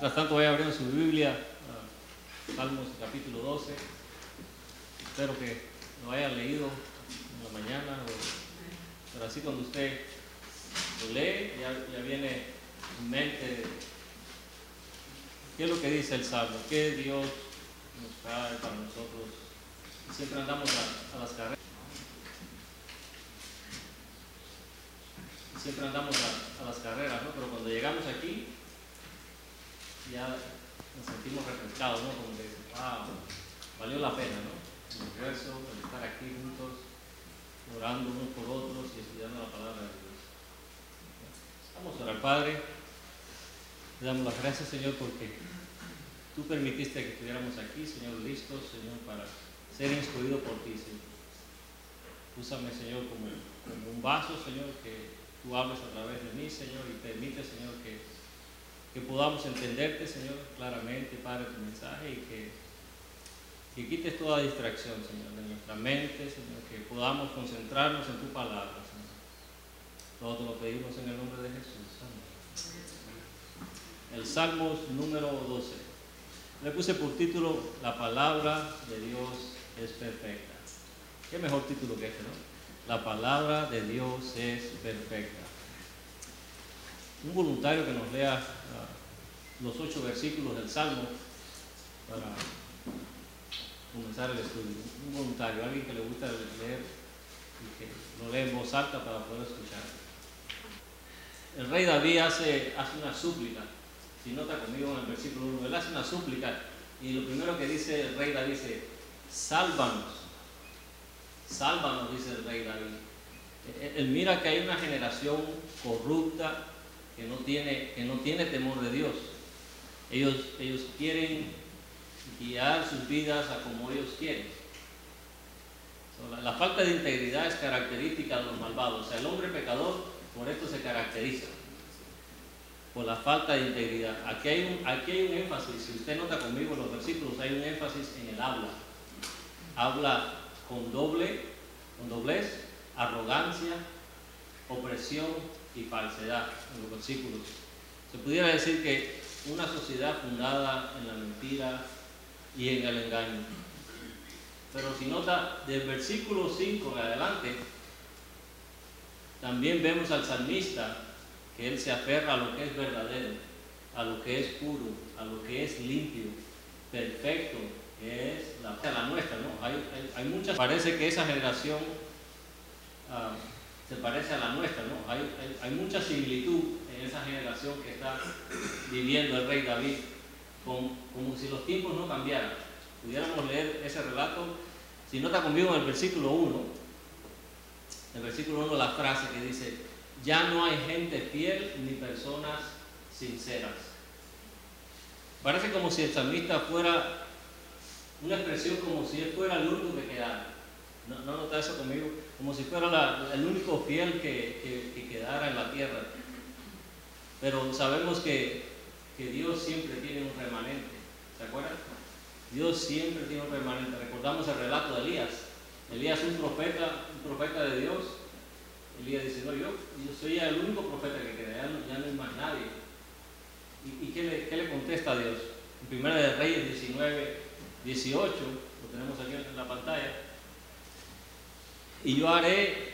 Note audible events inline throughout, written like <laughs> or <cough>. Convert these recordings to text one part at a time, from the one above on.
Mientras tanto, vaya abriendo su Biblia, a Salmos capítulo 12. Espero que lo haya leído en la mañana, pero así cuando usted lo lee, ya, viene en mente qué es lo que dice el Salmo, qué Dios nos trae para nosotros. Siempre andamos a, a las carreras. Siempre andamos a, a las carreras, ¿no? Pero cuando llegamos aquí, ya nos sentimos refrescados, ¿no? Como que, wow, valió la pena, ¿no? El esfuerzo, el estar aquí juntos, orando unos por otros y estudiando la palabra de Dios. Vamos a orar, Padre. Te damos las gracias, Señor, porque tú permitiste que estuviéramos aquí, Señor, listos, Señor, para ser instruidos por ti, Señor. Úsame, Señor, como, como un vaso, Señor, que tú hables a través de mí, Señor, y permite, Señor, que, que podamos entenderte, Señor, claramente, Padre, tu mensaje y que, que quites toda distracción, Señor, de nuestra mente, Señor, que podamos concentrarnos en tu palabra, Señor. Todo lo pedimos en el nombre de Jesús. Amén. El Salmos número 12. Le puse por título La palabra de Dios es perfecta. ¿Qué mejor título que este, no? La palabra de Dios es perfecta. Un voluntario que nos lea ah, los ocho versículos del Salmo para comenzar el estudio. Un voluntario, alguien que le gusta leer y que lo lee en voz alta para poder escuchar. El rey David hace, hace una súplica. Si nota conmigo en el versículo 1, él hace una súplica y lo primero que dice el rey David dice, sálvanos. Sálvanos, dice el rey David. Él, él mira que hay una generación corrupta que no tiene, que no tiene temor de Dios. Ellos, ellos quieren guiar sus vidas a como ellos quieren. La, falta de integridad es característica de los malvados. O sea, el hombre pecador por esto se caracteriza. Por la falta de integridad. Aquí hay un, aquí hay un énfasis. Si usted nota conmigo los versículos, hay un énfasis en el habla. Habla con doble, con doblez, arrogancia, opresión y falsedad en los versículos. Se pudiera decir que una sociedad fundada en la mentira y en el engaño. Pero si nota del versículo 5 en adelante, también vemos al salmista que él se aferra a lo que es verdadero, a lo que es puro, a lo que es limpio, perfecto, que es la, nuestra, ¿no? Hay, muchas, parece que esa generación uh, se parece a la nuestra, ¿no? Hay, mucha similitud en esa generación que está viviendo el rey David, como si los tiempos no cambiaran. Pudiéramos leer ese relato, si nota conmigo en el versículo 1, en el versículo 1 la frase que dice, ya no hay gente fiel ni personas sinceras. Parece como si el salmista fuera una expresión como si él fuera el único que quedara. ¿No, no nota eso conmigo? Como si fuera el único fiel que, que, que, quedara en la tierra. Pero sabemos que, que Dios siempre tiene un remanente. ¿Se acuerdan? Dios siempre tiene un remanente. Recordamos el relato de Elías. Elías un profeta, un profeta de Dios. Elías dice, no, yo, yo soy el único profeta que queda, ya no, ya no hay más nadie. ¿Y, qué, le, qué, le, contesta a Dios? En Primera de Reyes 19, 18, lo tenemos aquí en la pantalla. Y yo haré,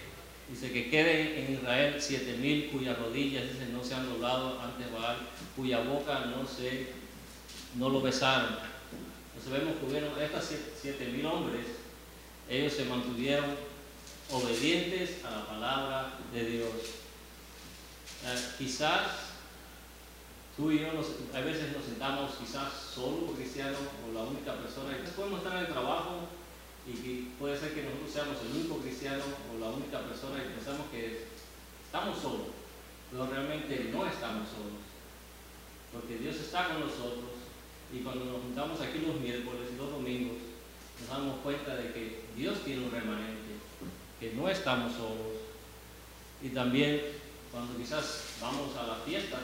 dice que queden en Israel siete mil cuyas rodillas dice, no se han doblado ante Baal, cuya boca no se, no lo besaron. Entonces vemos que hubieron estas siete mil hombres, ellos se mantuvieron obedientes a la palabra de Dios. Eh, quizás tú y yo a veces nos sentamos quizás solo cristiano o la única persona, quizás podemos estar en el trabajo y que puede ser que nosotros seamos el único cristiano o la única persona y pensamos que estamos solos, pero realmente no estamos solos, porque Dios está con nosotros y cuando nos juntamos aquí los miércoles y los domingos, nos damos cuenta de que Dios tiene un remanente, que no estamos solos. Y también cuando quizás vamos a las fiestas,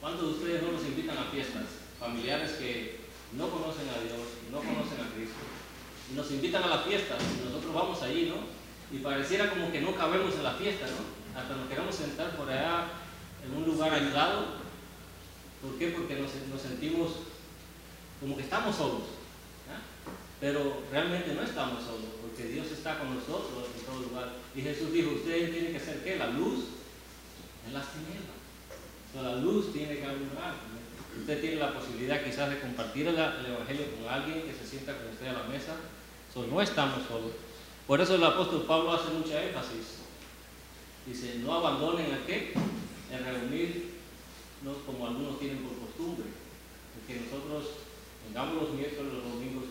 ¿cuántos de ustedes no nos invitan a fiestas? Familiares que no conocen a Dios, no conocen a Cristo, y nos invitan a la fiesta, y nosotros vamos allí, ¿no? Y pareciera como que no cabemos en la fiesta, ¿no? Hasta nos queremos sentar por allá en un lugar aislado ¿Por qué? Porque nos, sentimos como que estamos solos. Pero realmente no estamos solos, porque Dios está con nosotros en todo lugar. Y Jesús dijo, ustedes tienen que ser ¿qué? La luz en las tinieblas. O la luz tiene que alumbrar. Usted tiene la posibilidad quizás de compartir el, el Evangelio con alguien que se sienta con usted a la mesa. No estamos solos. Por eso el apóstol Pablo hace mucha énfasis. Dice, no abandonen a qué? El reunirnos como algunos tienen por costumbre. Que nosotros vengamos los miércoles, los domingos.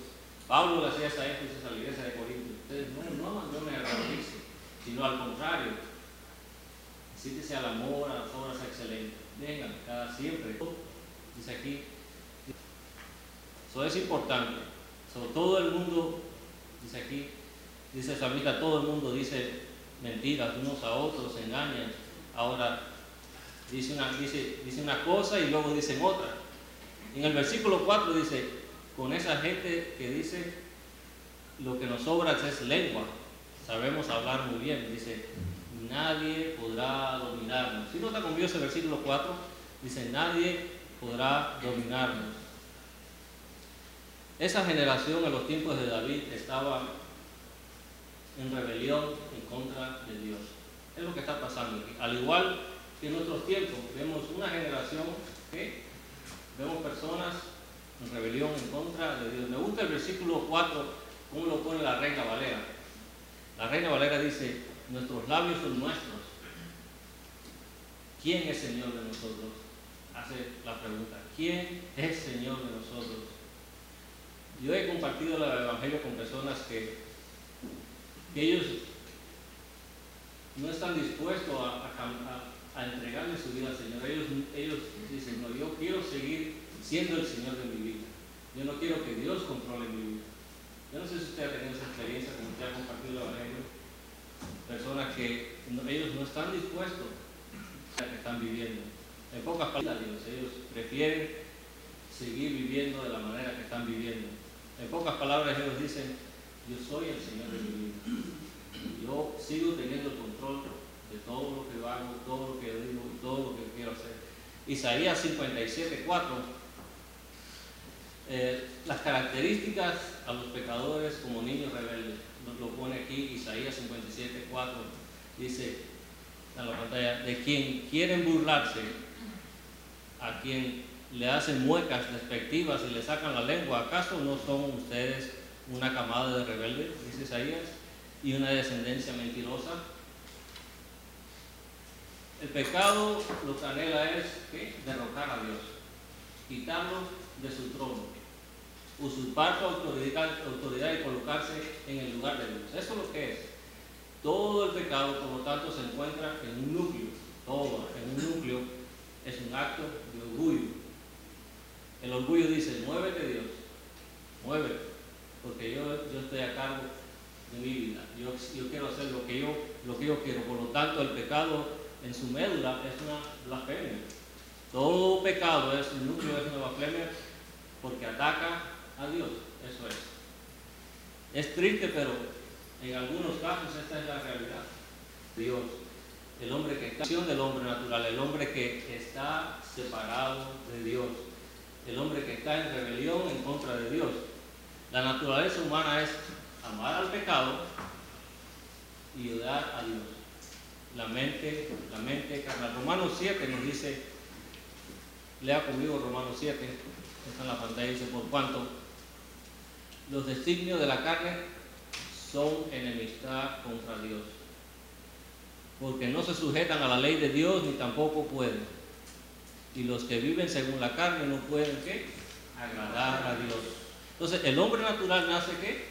Pablo le hacía esa énfasis a la iglesia de Corinto. Ustedes no, no abandonen a reunirse, sino al contrario. Siéntese al amor, a las obras excelentes. Vengan, cada siempre. Dice aquí. Eso es importante. So, todo el mundo, dice aquí, dice Samita, todo el mundo dice mentiras unos a otros, se engañan. Ahora, dice una, dice, dice una cosa y luego dicen otra. En el versículo 4 dice, con esa gente que dice, lo que nos sobra es lengua, sabemos hablar muy bien, dice, nadie podrá dominarnos. Si nota conmigo ese versículo 4, dice, nadie podrá dominarnos. Esa generación en los tiempos de David estaba en rebelión en contra de Dios. Es lo que está pasando aquí. Al igual que en otros tiempos, vemos una generación que vemos personas en rebelión en contra de Dios. Me gusta el versículo 4, cómo lo pone la Reina Valera. La Reina Valera dice, nuestros labios son nuestros. ¿Quién es Señor de nosotros? Hace la pregunta, ¿quién es Señor de nosotros? Yo he compartido el Evangelio con personas que, que ellos no están dispuestos a, a, entregarle su vida al Señor. Ellos, ellos dicen, no, yo quiero seguir siendo el Señor de mi vida. Yo no quiero que Dios controle mi vida. Yo no sé si usted ha tenido esa experiencia, como usted ha compartido el Evangelio. Personas que ellos no están dispuestos a que están viviendo. En pocas palabras, ellos prefieren seguir viviendo de la manera que están viviendo. En pocas palabras, ellos dicen, yo soy el Señor de mi vida. Yo sigo teniendo el control de todo lo que hago, todo lo que digo y todo lo que quiero hacer. Isaías 57, 4. Eh, las características a los pecadores como niños rebeldes. Nos lo pone aquí Isaías 57, 4. Dice en la pantalla, de quien quieren burlarse, a quien le hacen muecas despectivas y le sacan la lengua, ¿acaso no son ustedes una camada de rebeldes? Dice Isaías y una descendencia mentirosa. El pecado lo que anhela es ¿qué? derrocar a Dios, quitarlo de su trono, usurpar su autoridad, autoridad y colocarse en el lugar de Dios. Eso es lo que es. Todo el pecado, por lo tanto, se encuentra en un núcleo. Todo en un núcleo es un acto de orgullo. El orgullo dice, muévete Dios, muévete, porque yo, yo estoy a cargo de mi vida. Yo, yo, quiero hacer lo que yo, lo que yo quiero. Por lo tanto, el pecado en su médula es una blasfemia. Todo pecado es un núcleo, es una blasfemia porque ataca a Dios. Eso es. Es triste, pero en algunos casos esta es la realidad. Dios, el hombre que está del hombre natural, el hombre que está separado de Dios, el hombre que está en rebelión en contra de Dios. La naturaleza humana es amar al pecado y odiar a Dios. La mente, la mente carnal. Romanos 7 nos dice, lea conmigo Romanos 7, está en la pantalla, dice, por cuanto los designios de la carne son enemistad contra Dios, porque no se sujetan a la ley de Dios ni tampoco pueden. Y los que viven según la carne no pueden ¿qué? agradar a Dios. Entonces, el hombre natural nace ¿qué?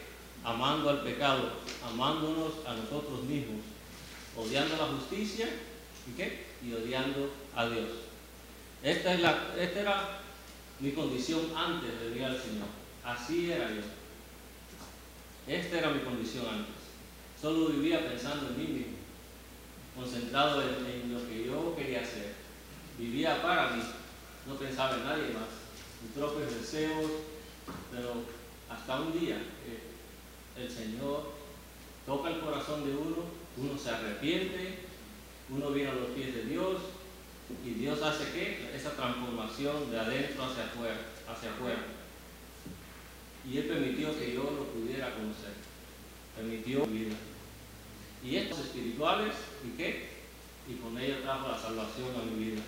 amando al pecado, amándonos a nosotros mismos, odiando la justicia ¿y qué? Y odiando a Dios. Esta, es la, esta era mi condición antes de venir al Señor. Así era yo. Esta era mi condición antes. Solo vivía pensando en mí mismo, concentrado en, lo que yo quería hacer. Vivía para mí, no pensaba en nadie más. Mis propios deseos, pero hasta un día el Señor toca el corazón de uno, uno se arrepiente, uno viene a los pies de Dios Y Dios hace que esa transformación de adentro hacia afuera, hacia afuera. Y Él permitió que yo lo pudiera conocer. Permitió mi vida. Y estos espirituales, ¿y qué? Y con ella trajo la salvación a mi vida.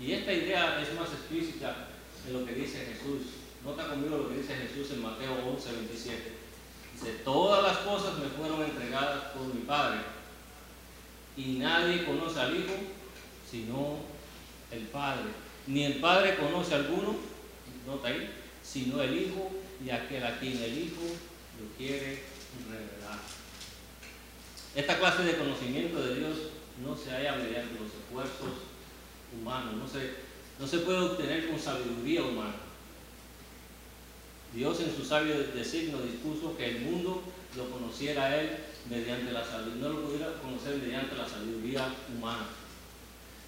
Y esta idea es más explícita en lo que dice Jesús. Nota conmigo lo que dice Jesús en Mateo 11, 27. Dice, todas las cosas me fueron entregadas por mi Padre. Y nadie conoce al Hijo sino el Padre. Ni el Padre conoce a alguno, nota ahí, sino el Hijo y aquel a quien el Hijo lo quiere revelar. Esta clase de conocimiento de Dios no se halla mediante los esfuerzos humanos, no se, no se puede obtener con sabiduría humana. Dios en su sabio designio dispuso que el mundo lo conociera a Él mediante la sabiduría, no lo pudiera conocer mediante la sabiduría humana.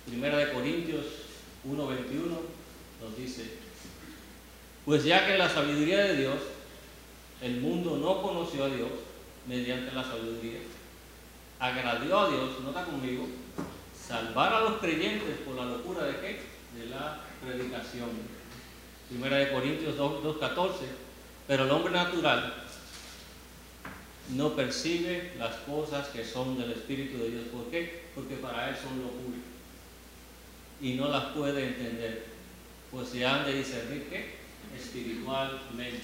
Primera de Corintios 1.21 nos dice, pues ya que la sabiduría de Dios, el mundo no conoció a Dios mediante la sabiduría, agradó a Dios, nota conmigo, salvar a los creyentes por la locura de qué? De la predicación. Primera de Corintios 2.14, pero el hombre natural no percibe las cosas que son del Espíritu de Dios. ¿Por qué? Porque para él son locura y no las puede entender, pues se han de discernir ¿qué? espiritualmente.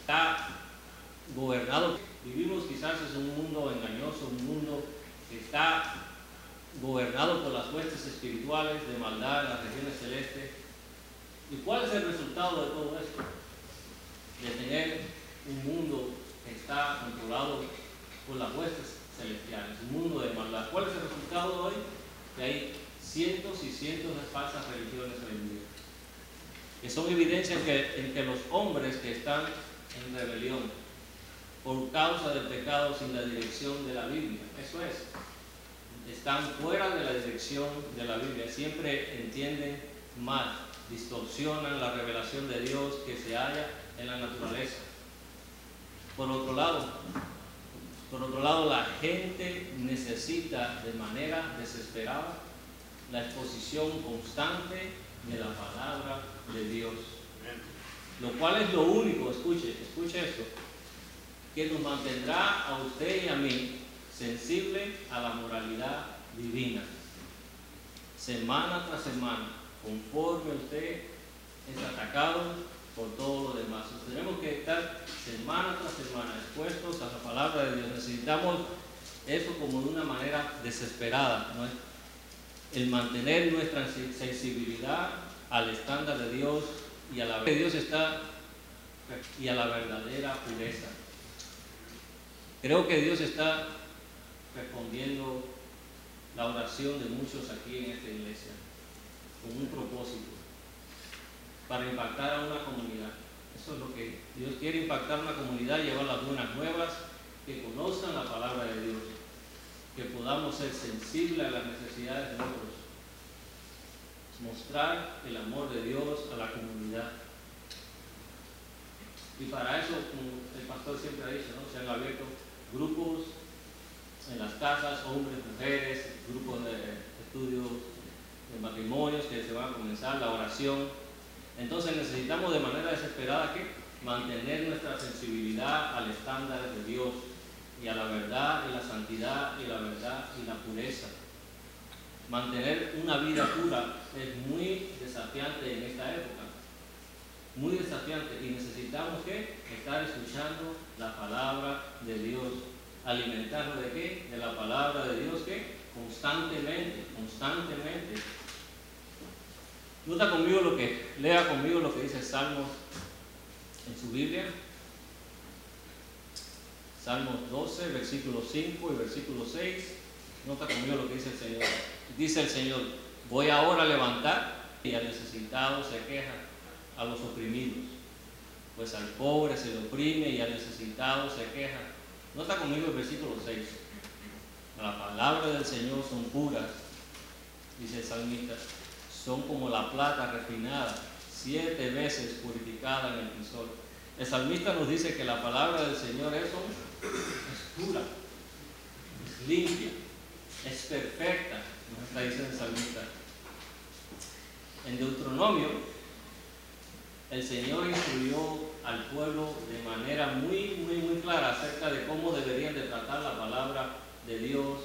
Está gobernado, vivimos quizás en un mundo engañoso, un mundo que está gobernado por las huestes espirituales de maldad en las regiones celestes. ¿Y cuál es el resultado de todo esto? De tener un mundo que está controlado por las huestes celestiales, un mundo de maldad. ¿Cuál es el resultado hoy? Que hay cientos y cientos de falsas religiones hoy en día, que son evidencia en que, en que los hombres que están en rebelión por causa del pecado sin la dirección de la Biblia, eso es, están fuera de la dirección de la Biblia, siempre entienden mal, distorsionan la revelación de Dios que se halla en la naturaleza. Por otro lado, por otro lado, la gente necesita de manera desesperada la exposición constante de la palabra de Dios. Lo cual es lo único, escuche, escuche esto, que nos mantendrá a usted y a mí sensible a la moralidad divina. Semana tras semana, conforme usted es atacado por todo lo demás. tenemos que estar semana tras semana expuestos a la palabra de Dios. Necesitamos eso como de una manera desesperada. el mantener nuestra sensibilidad al estándar de Dios y a la Dios está y a la verdadera pureza. Creo que Dios está respondiendo la oración de muchos aquí en esta iglesia con un propósito para impactar a una comunidad. Eso es lo que Dios quiere impactar a una comunidad, llevar las buenas nuevas, que conozcan la palabra de Dios que podamos ser sensibles a las necesidades de otros, mostrar el amor de Dios a la comunidad. Y para eso, como el pastor siempre ha dicho, ¿no? se han abierto grupos en las casas, hombres, mujeres, grupos de estudios de matrimonios que se van a comenzar, la oración. Entonces necesitamos de manera desesperada que mantener nuestra sensibilidad al estándar de Dios y a la verdad y la santidad y la verdad y la pureza. Mantener una vida pura es muy desafiante en esta época, muy desafiante y necesitamos que estar escuchando la palabra de Dios, alimentarnos de qué? De la palabra de Dios que constantemente, constantemente. Nota conmigo lo que, lea conmigo lo que dice Salmos en su Biblia. Salmos 12, versículo 5 y versículo 6. Nota conmigo lo que dice el Señor. Dice el Señor, voy ahora a levantar y al necesitado se queja, a los oprimidos. Pues al pobre se le oprime y al necesitado se queja. Nota conmigo el versículo 6. La palabra del Señor son puras, dice el salmista, son como la plata refinada, siete veces purificada en el crisol. El salmista nos dice que la palabra del Señor es es pura, es limpia, es perfecta, nos está diciendo el salmista. En Deuteronomio, el Señor instruyó al pueblo de manera muy, muy, muy clara acerca de cómo deberían de tratar la palabra de Dios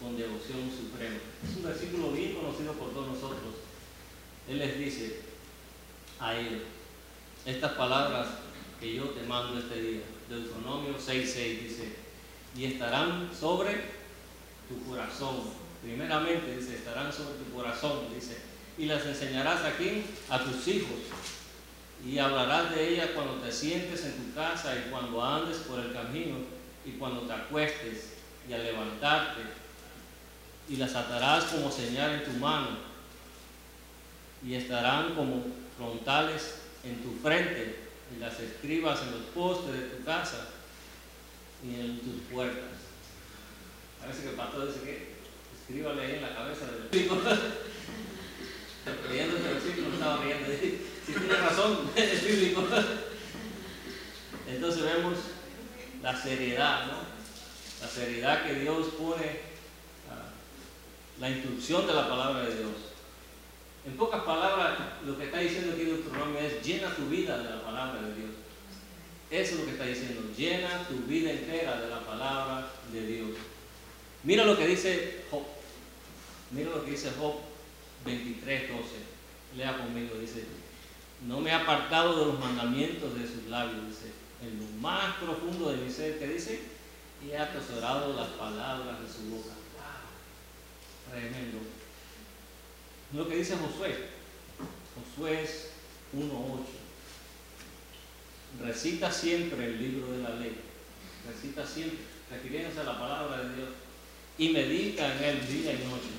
con devoción suprema. Es un versículo bien conocido por todos nosotros. Él les dice a ellos, estas palabras que yo te mando este día, Deuteronomio 6.6 dice, y estarán sobre tu corazón. Primeramente dice, estarán sobre tu corazón, dice, y las enseñarás aquí a tus hijos y hablarás de ellas cuando te sientes en tu casa y cuando andes por el camino y cuando te acuestes y al levantarte y las atarás como señal en tu mano y estarán como frontales en tu frente y las escribas en los postes de tu casa y en tus puertas. Parece que el pastor dice que escríbale ahí en la cabeza del pico. Leyendo este versículo <laughs> estaba riendo. Si tiene razón, <laughs> es bíblico. Entonces vemos la seriedad, ¿no? La seriedad que Dios pone, la instrucción de la palabra de Dios. En pocas palabras, lo que está diciendo aquí Deuteronomio es llena tu vida de la palabra de Dios. Eso es lo que está diciendo, llena tu vida entera de la palabra de Dios. Mira lo que dice Job. Mira lo que dice Job 23, 12. Lea conmigo, dice, no me he apartado de los mandamientos de sus labios, dice, en lo más profundo de mi ser, que dice, y he atesorado las palabras de su boca. Tremendo. Lo que dice Josué, Josué 1.8. Recita siempre el libro de la ley. Recita siempre, refiriéndose a la palabra de Dios. Y medita en él día y noche.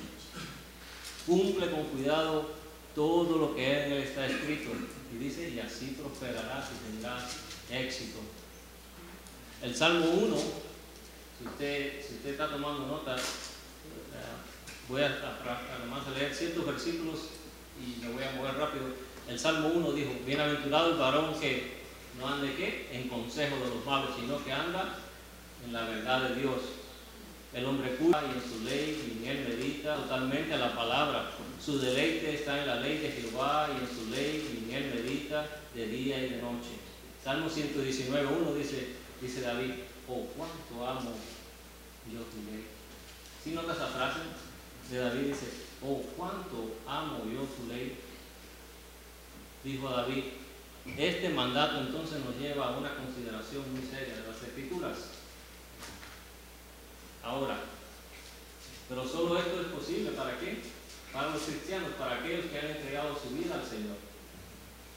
Cumple con cuidado todo lo que en él está escrito. Y dice, y así prosperarás y tendrás éxito. El Salmo 1, si usted, si usted está tomando nota, voy a, además leer ciertos versículos y me voy a mover rápido. El Salmo 1 dijo, bienaventurado el varón que no ande qué? En consejo de los malos, sino que anda en la verdad de Dios. El hombre cura y en su ley y en él medita totalmente a la palabra. Su deleite está en la ley de Jehová y en su ley y en él medita de día y de noche. Salmo 119, 1 dice, dice David, oh cuánto amo yo tu ley. Si notas esa frase de David, dice, oh cuánto amo yo tu ley. Dijo David, este mandato entonces nos lleva a una consideración muy seria de las escrituras. Ahora, pero solo esto es posible para qué? Para los cristianos, para aquellos que han entregado su vida al Señor.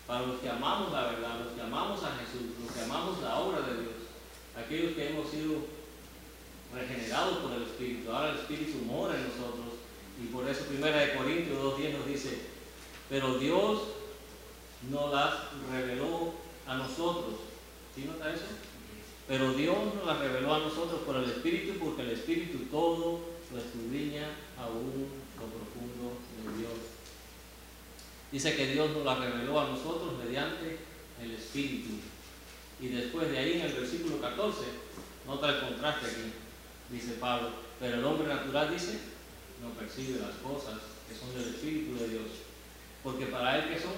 Para los que amamos la verdad, los que amamos a Jesús, los que amamos la obra de Dios. Aquellos que hemos sido regenerados por el Espíritu. Ahora el Espíritu mora en nosotros. Y por eso Primera de Corintios 2.10 nos dice, pero Dios nos las reveló a nosotros. ¿Sí nota eso? Pero Dios nos las reveló a nosotros por el Espíritu, porque el Espíritu todo lo escudriña aún lo profundo de Dios. Dice que Dios nos la reveló a nosotros mediante el Espíritu. Y después de ahí en el versículo 14, nota el contraste aquí, dice Pablo, pero el hombre natural dice, no percibe las cosas que son del Espíritu de Dios, porque para él que son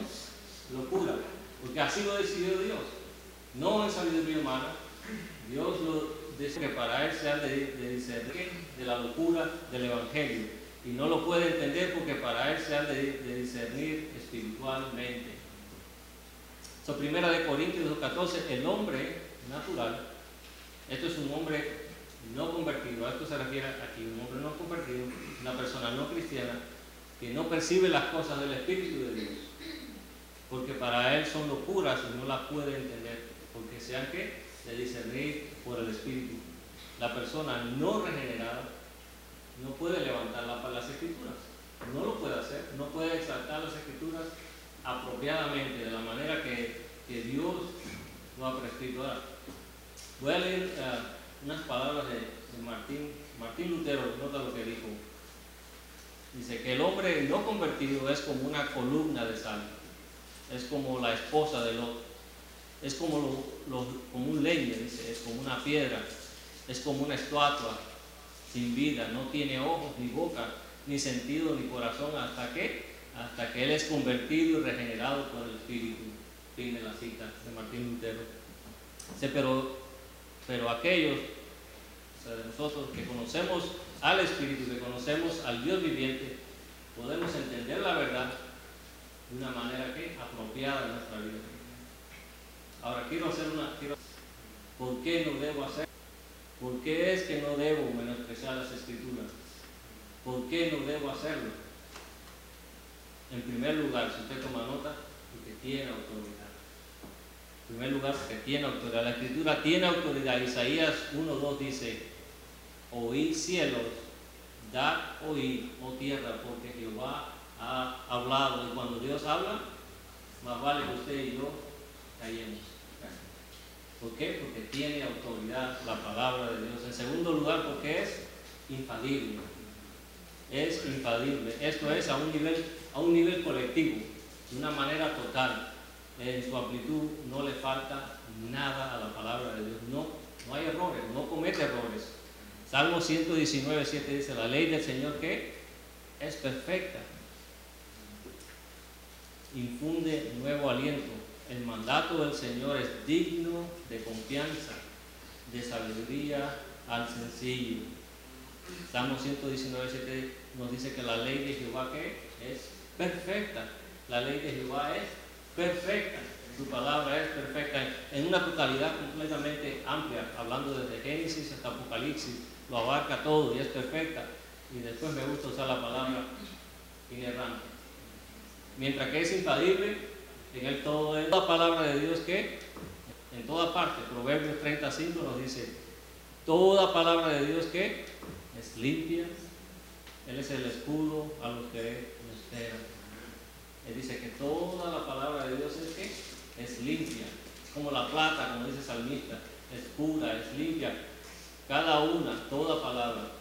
locura, porque así lo decidió Dios, no en sabiduría humana. Dios lo dice que para él se ha de, discernir de la locura del Evangelio y no lo puede entender porque para él se ha de, de discernir espiritualmente. So, primera de Corintios 14, el hombre natural, esto es un hombre no convertido, a esto se refiere aquí, un hombre no convertido, una persona no cristiana, que no percibe las cosas del Espíritu de Dios porque para él son locuras y no las puede entender, porque sean que de discernir por el Espíritu. La persona no regenerada no puede levantar la, las escrituras, no lo puede hacer, no puede exaltar las escrituras apropiadamente, de la manera que, que Dios lo ha prescrito. Ahora, voy a leer uh, unas palabras de, de Martín, Martín Lutero, nota lo que dijo. Dice que el hombre no convertido es como una columna de sal es como la esposa de Lot, es como, lo, como un leño, dice, es como una piedra, es como una estatua sin vida, no tiene ojos ni boca, ni sentido ni corazón, hasta que hasta que Él es convertido y regenerado por el Espíritu. Fin la cita de Martín Lutero. Pero, pero aquellos o sea, nosotros que conocemos al Espíritu, que conocemos al Dios viviente, podemos entender la verdad de una manera que apropiada en nuestra vida. Ahora quiero hacer una, quiero, ¿por qué no debo hacer? ¿Por qué es que no debo menospreciar las escrituras? ¿Por qué no debo hacerlo? En primer lugar, si usted toma nota, porque tiene autoridad. En primer lugar, porque tiene autoridad. La escritura tiene autoridad. Isaías 1.2 dice, oíd cielos, da oíd, oh tierra, porque Jehová ha hablado. Y cuando Dios habla, más vale que usted y yo callemos. ¿Por qué? Porque tiene autoridad la palabra de Dios. En segundo lugar, porque es infalible. Es infalible. Esto es a un nivel, a un nivel colectivo, de una manera total. En su amplitud no le falta nada a la palabra de Dios. No, no hay errores, no comete errores. Salmo 119, 7 dice, la ley del Señor que es perfecta. Infunde nuevo aliento el mandato del Señor es digno de confianza, de sabiduría al sencillo. Salmo 119, 7 nos dice que la ley de Jehová es perfecta. La ley de Jehová es perfecta. Su palabra es perfecta en una totalidad completamente amplia, hablando desde Génesis hasta Apocalipsis, lo abarca todo y es perfecta. Y después me gusta usar la palabra inerrante. Mientras que es infalible, en él todo es la palabra de Dios que en toda parte, Proverbios 35 nos dice, toda palabra de Dios que es limpia, Él es el escudo a los que lo esperan. Él dice que toda la palabra de Dios es que es limpia, como la plata, como dice el salmista, es pura, es limpia. Cada una, toda palabra,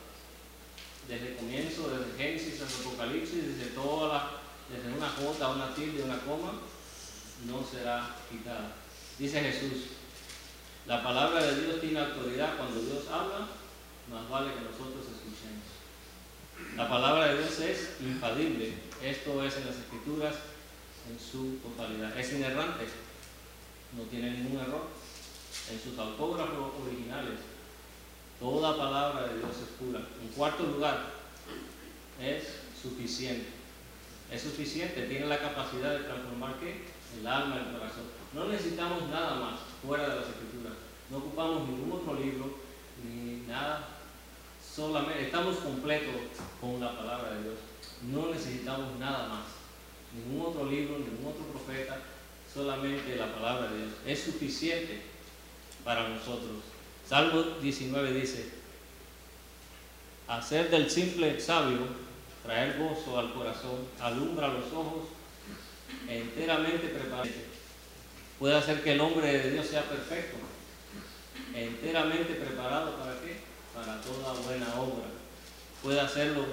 desde el comienzo, desde Génesis hasta Apocalipsis, desde toda la, desde una jota, una tilde, una coma, no será quitada. Dice Jesús, la palabra de Dios tiene autoridad cuando Dios habla, más vale que nosotros escuchemos. La palabra de Dios es infalible, esto es en las escrituras en su totalidad. Es inerrante, no tiene ningún error. En sus autógrafos originales, toda palabra de Dios es pura. En cuarto lugar, es suficiente. Es suficiente, tiene la capacidad de transformar qué? El alma, el corazón. No necesitamos nada más fuera de las escrituras. No ocupamos ningún otro libro, ni nada. Solamente estamos completos con la palabra de Dios. No necesitamos nada más. Ningún otro libro, ningún otro profeta, solamente la palabra de Dios. Es suficiente para nosotros. Salmo 19 dice, hacer del simple sabio, traer gozo al corazón, alumbra los ojos enteramente preparado. Puede hacer que el hombre de Dios sea perfecto, enteramente preparado para qué? Para toda buena obra. Puede hacerlo,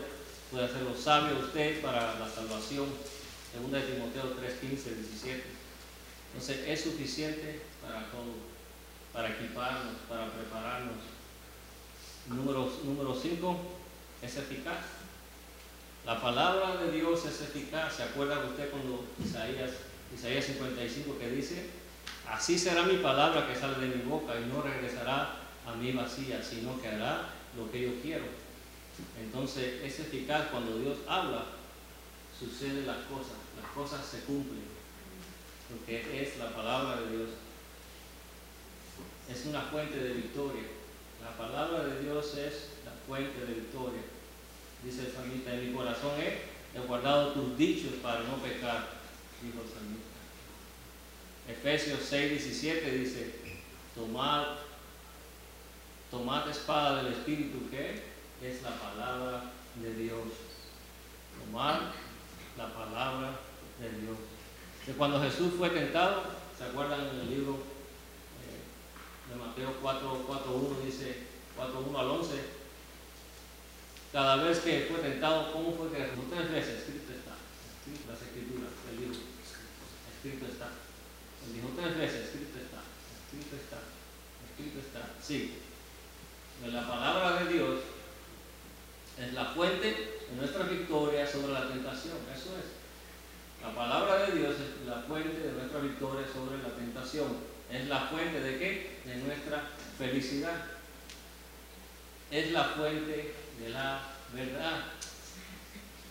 puede hacerlo sabio usted para la salvación. Segunda de Timoteo 3, 15, 17. Entonces es suficiente para todo, para equiparnos, para prepararnos. Número 5, es eficaz. La palabra de Dios es eficaz. ¿Se acuerda usted cuando Isaías, Isaías 55 que dice, así será mi palabra que sale de mi boca y no regresará a mí vacía, sino que hará lo que yo quiero. Entonces es eficaz cuando Dios habla, suceden las cosas, las cosas se cumplen, porque es la palabra de Dios. Es una fuente de victoria. La palabra de Dios es la fuente de victoria dice el salmista, en mi corazón he guardado tus dichos para no pecar, dijo el salmista. Efesios 6, 17 dice, tomad, tomad espada del Espíritu que es la palabra de Dios. Tomad la palabra de Dios. Que cuando Jesús fue tentado, ¿se acuerdan en el libro eh, de Mateo 4, 4, 1 dice 4, 1 al 11? Cada vez que fue tentado, ¿cómo fue que respondió? Tres veces, escrito está. Las escrituras, el libro. Escrito está. Él dijo tres veces, escrito está. Escrito está. Escrito está. Sí. La palabra de Dios es la fuente de nuestra victoria sobre la tentación. Eso es. La palabra de Dios es la fuente de nuestra victoria sobre la tentación. Es la fuente de qué? De nuestra felicidad. Es la fuente de la verdad.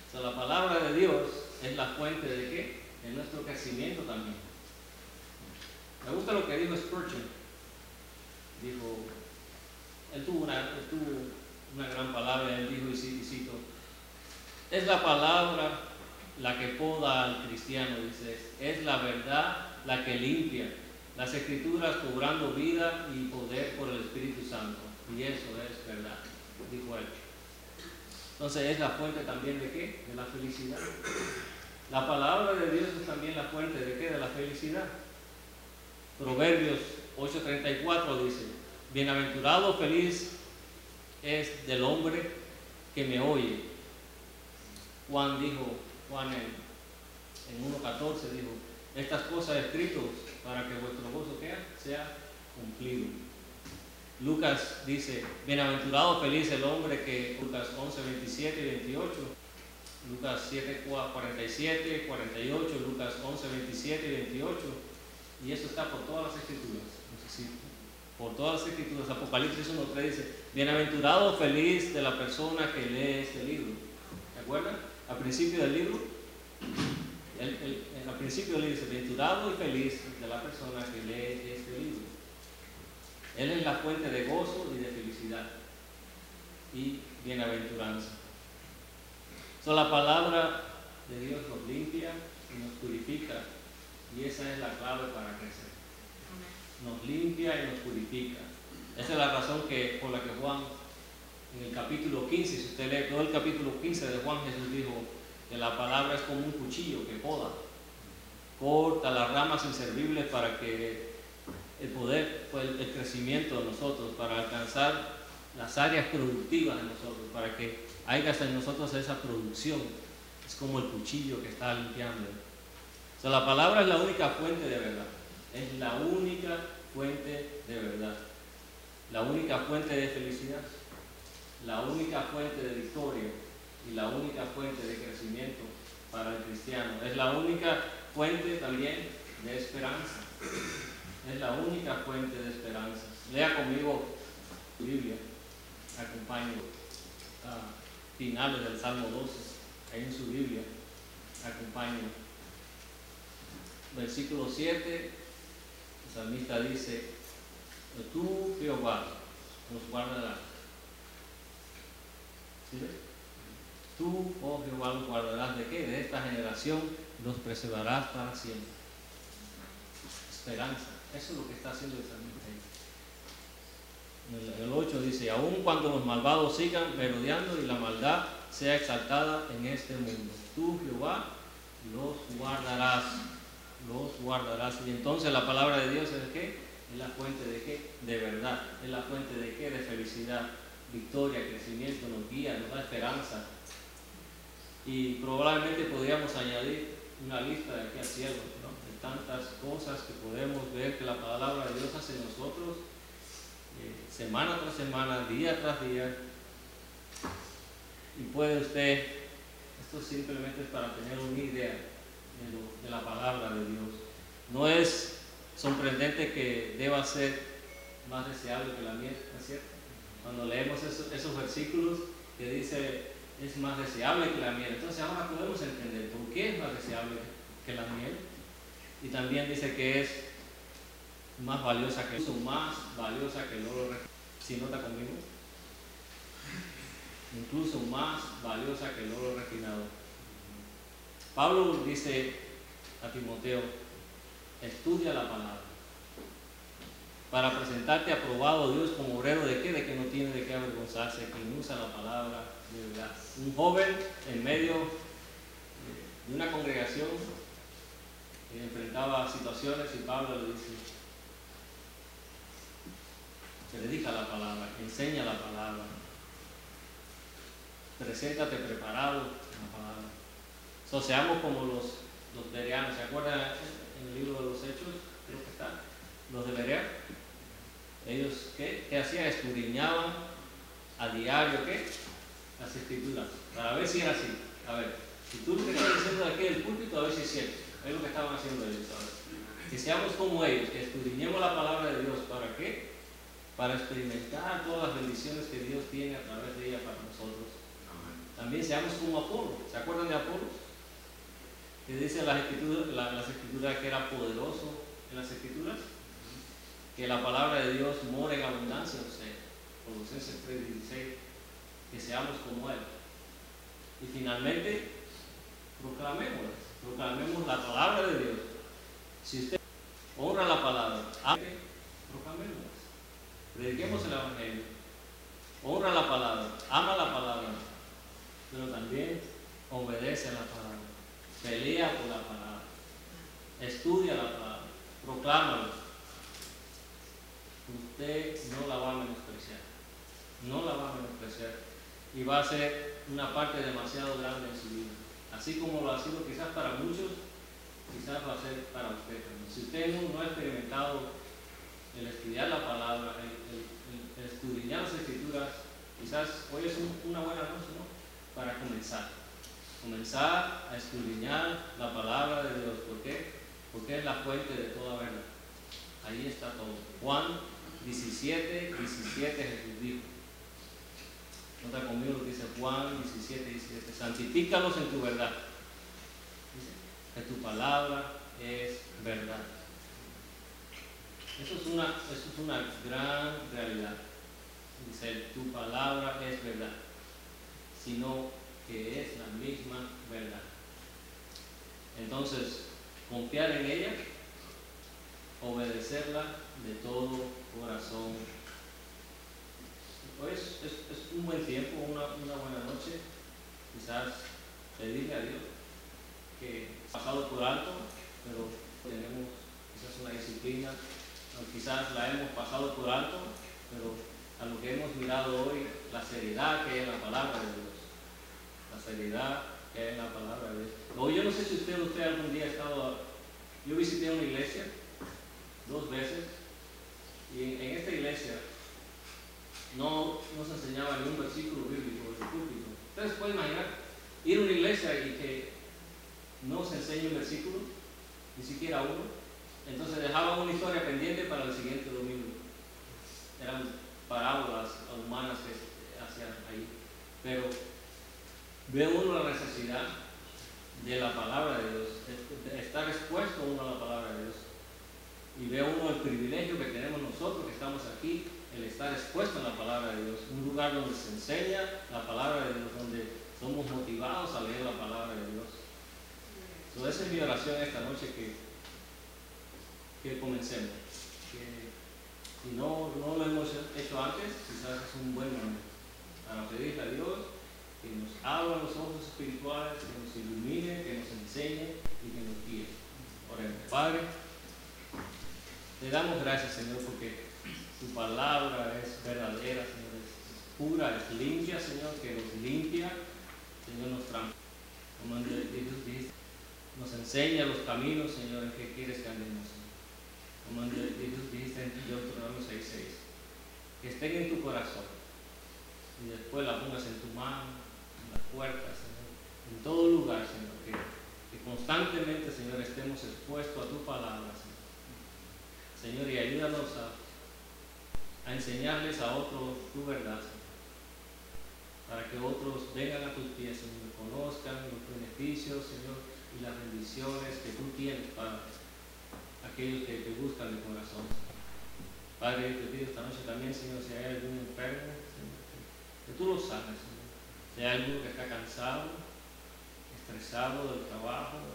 O sea, la palabra de Dios es la fuente de qué? De nuestro crecimiento también. Me gusta lo que dijo Spurgeon. Dijo, él tuvo una, tuvo una gran palabra, él dijo, y cito, es la palabra la que poda al cristiano, dice, es la verdad la que limpia, las escrituras cobrando vida y poder por el Espíritu Santo. Y eso es verdad, dijo él. Entonces es la fuente también de qué? De la felicidad. La palabra de Dios es también la fuente de qué? De la felicidad. Proverbios 8:34 dice, bienaventurado, feliz es del hombre que me oye. Juan dijo, Juan en, en 1.14 dijo, estas cosas escritas para que vuestro gozo sea cumplido. Lucas dice, bienaventurado, feliz el hombre que, Lucas 11, 27 y 28, Lucas 7, 47, 48, Lucas 11, 27 y 28, y eso está por todas las escrituras. Por todas las escrituras, Apocalipsis 1.3 dice, bienaventurado, feliz de la persona que lee este libro. ¿Se acuerdan? Al principio del libro, al principio del libro dice, bienaventurado y feliz de la persona que lee este libro. Él es la fuente de gozo y de felicidad y bienaventuranza. La palabra de Dios nos limpia y nos purifica y esa es la clave para crecer. Nos limpia y nos purifica. Esa es la razón que, por la que Juan en el capítulo 15, si usted lee todo el capítulo 15 de Juan, Jesús dijo que la palabra es como un cuchillo que poda, corta las ramas inservibles para que el poder, pues, el crecimiento de nosotros, para alcanzar las áreas productivas de nosotros, para que haya en nosotros esa producción. Es como el cuchillo que está limpiando. O sea, la palabra es la única fuente de verdad. Es la única fuente de verdad. La única fuente de felicidad. La única fuente de victoria. Y la única fuente de crecimiento para el cristiano. Es la única fuente también de esperanza es la única fuente de esperanza. Lea conmigo Biblia, acompaño a finales del Salmo 12, ahí en su Biblia, acompaño. Versículo 7, el salmista dice, tú Jehová nos guardarás. ¿Sí Tú, oh Jehová, nos guardarás de qué? De esta generación, los preservarás para siempre. Esperanza. Eso es lo que está haciendo el salmista el, 8 dice, aun cuando los malvados sigan merodeando y la maldad sea exaltada en este mundo, tú Jehová los guardarás, los guardarás. Y entonces la palabra de Dios es qué? Es la fuente de qué? De verdad. Es la fuente de qué? De felicidad, victoria, crecimiento, nos guía, nos da esperanza. Y probablemente podríamos añadir una lista de aquí al cielo tantas cosas que podemos ver que la palabra de Dios hace en nosotros eh, semana tras semana, día tras día. Y puede usted, esto simplemente es para tener una idea de, la palabra de Dios. No es sorprendente que deba ser más deseable que la miel, ¿no es cierto? Cuando leemos esos, esos versículos que dice es más deseable que la miel, entonces ahora podemos entender por qué es más deseable que la miel y también dice que es más valiosa que más valiosa que el oro Si nota conmigo. Incluso más valiosa que el oro refinado. Pablo dice a Timoteo, estudia la palabra para presentarte aprobado Dios como obrero de qué, de que no tiene de qué avergonzarse, que usa la palabra de verdad. Un joven en medio de una congregación enfrentaba situaciones y Pablo le dice, predica la palabra, enseña la palabra, preséntate preparado la palabra. So, seamos como los, los bereanos, ¿se acuerdan en el libro de los Hechos? Creo que está. Los de Berea. Ellos, ¿qué? ¿Qué hacían? Escudriñaban a diario, ¿qué? Las escrituras, para ver si era así. A ver, Si tú lo que estás diciendo de aquí del púlpito, a ver si es cierto. Es lo que estaban haciendo ellos ahora. Que seamos como ellos, que escudriñemos la palabra de Dios. ¿Para qué? Para experimentar todas las bendiciones que Dios tiene a través de ella para nosotros. También seamos como Apolo. ¿Se acuerdan de Apolo? Que dice las escrituras, la- las escrituras que era poderoso en las escrituras. Que la palabra de Dios mora en abundancia, o sea, Colosenses 3:16. Que seamos como Él. Y finalmente, proclamemos, proclamemos la palabra de Dios. Si usted honra la palabra, proclamemos. Prediquemos el Evangelio. Honra la palabra, ama la palabra, pero también obedece a la palabra. Pelea por la palabra. Estudia la palabra. Proclámala. Usted no la va a menospreciar. No la va a menospreciar. Y va a ser una parte demasiado grande en su vida. Así como lo ha sido quizás para muchos, quizás va a ser para usted también. Si usted no, ha experimentado el estudiar la palabra, el, el- escudriñar las escrituras, quizás hoy es un- una buena noche, ¿no? Para comenzar. Comenzar a escudriñar la palabra de Dios. ¿Por qué? Porque es la fuente de toda verdad. Ahí está todo. Juan 17, 17 Jesús dijo. Nota conmigo lo que dice Juan 17, 17. Santifícalos en tu verdad. Dice que tu palabra es verdad. Eso es una, eso es una gran realidad. Dice, tu palabra es verdad, sino que es la misma verdad. Entonces, confiar en ella, obedecerla de todo corazón. Pues es, un buen tiempo, una, una buena noche, quizás pedirle a Dios que pasado por alto, pero tenemos quizás una disciplina, o quizás la hemos pasado por alto, pero a lo que hemos mirado hoy, la seriedad que hay en la palabra de Dios, la seriedad que hay en la palabra de Dios. Hoy yo no sé si usted, usted algún día ha estado, yo visité una iglesia dos veces, y en esta iglesia no, no se enseñaba ni un versículo bíblico en el púlpito. Ustedes pueden imaginar ir a una iglesia y que no se enseñe un versículo, ni siquiera uno. Entonces dejaban una historia pendiente para el siguiente domingo. Eran parábolas humanas que hacían ahí. Pero ve uno la necesidad de la palabra de Dios, de estar expuesto uno a la palabra de Dios. Y ve uno el privilegio que tenemos nosotros que estamos aquí, el estar expuesto a la palabra de Dios. Un lugar donde se enseña la palabra de Dios, donde somos motivados a leer la palabra de Dios. So, esa es mi oración esta noche que, que comencemos. Que si no, no lo hemos hecho antes, quizás es un buen momento para pedirle a Dios que nos abra los ojos espirituales, que nos ilumine, que nos enseñe y que nos guíe. Oremos. Padre, te damos gracias, Señor, porque tu palabra es verdadera, Señor, es pura, es limpia, Señor, que nos limpia, Señor, nos transforma. Nos enseña los caminos, Señor, en que quieres que andemos. Como Jesús dijiste en Deuteronomio 6.6, que estén en tu corazón y después la pongas en tu mano, en las puertas, Señor, en todo lugar, Señor, que, que constantemente, Señor, estemos expuestos a tu palabra, Señor. Señor, y ayúdanos a, a enseñarles a otros tu verdad, para que otros vengan a tus pies, Señor, conozcan los beneficios, Señor, y las bendiciones que tú tienes para aquellos que te buscan de corazón. Padre, te pido esta noche también, Señor, si hay algún enfermo, Señor, que tú lo sanes, Señor. Si hay alguno que está cansado, estresado del trabajo,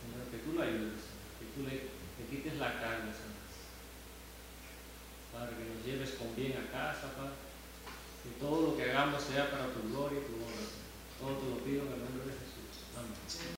Señor, que tú lo ayudes, Señor, que tú le, le quites la carga, Señor. Padre, que nos lleves con bien a casa, Padre. Que todo lo que hagamos sea para tu gloria y tu honra. Todo te lo pido en el nombre de Jesús. Amén.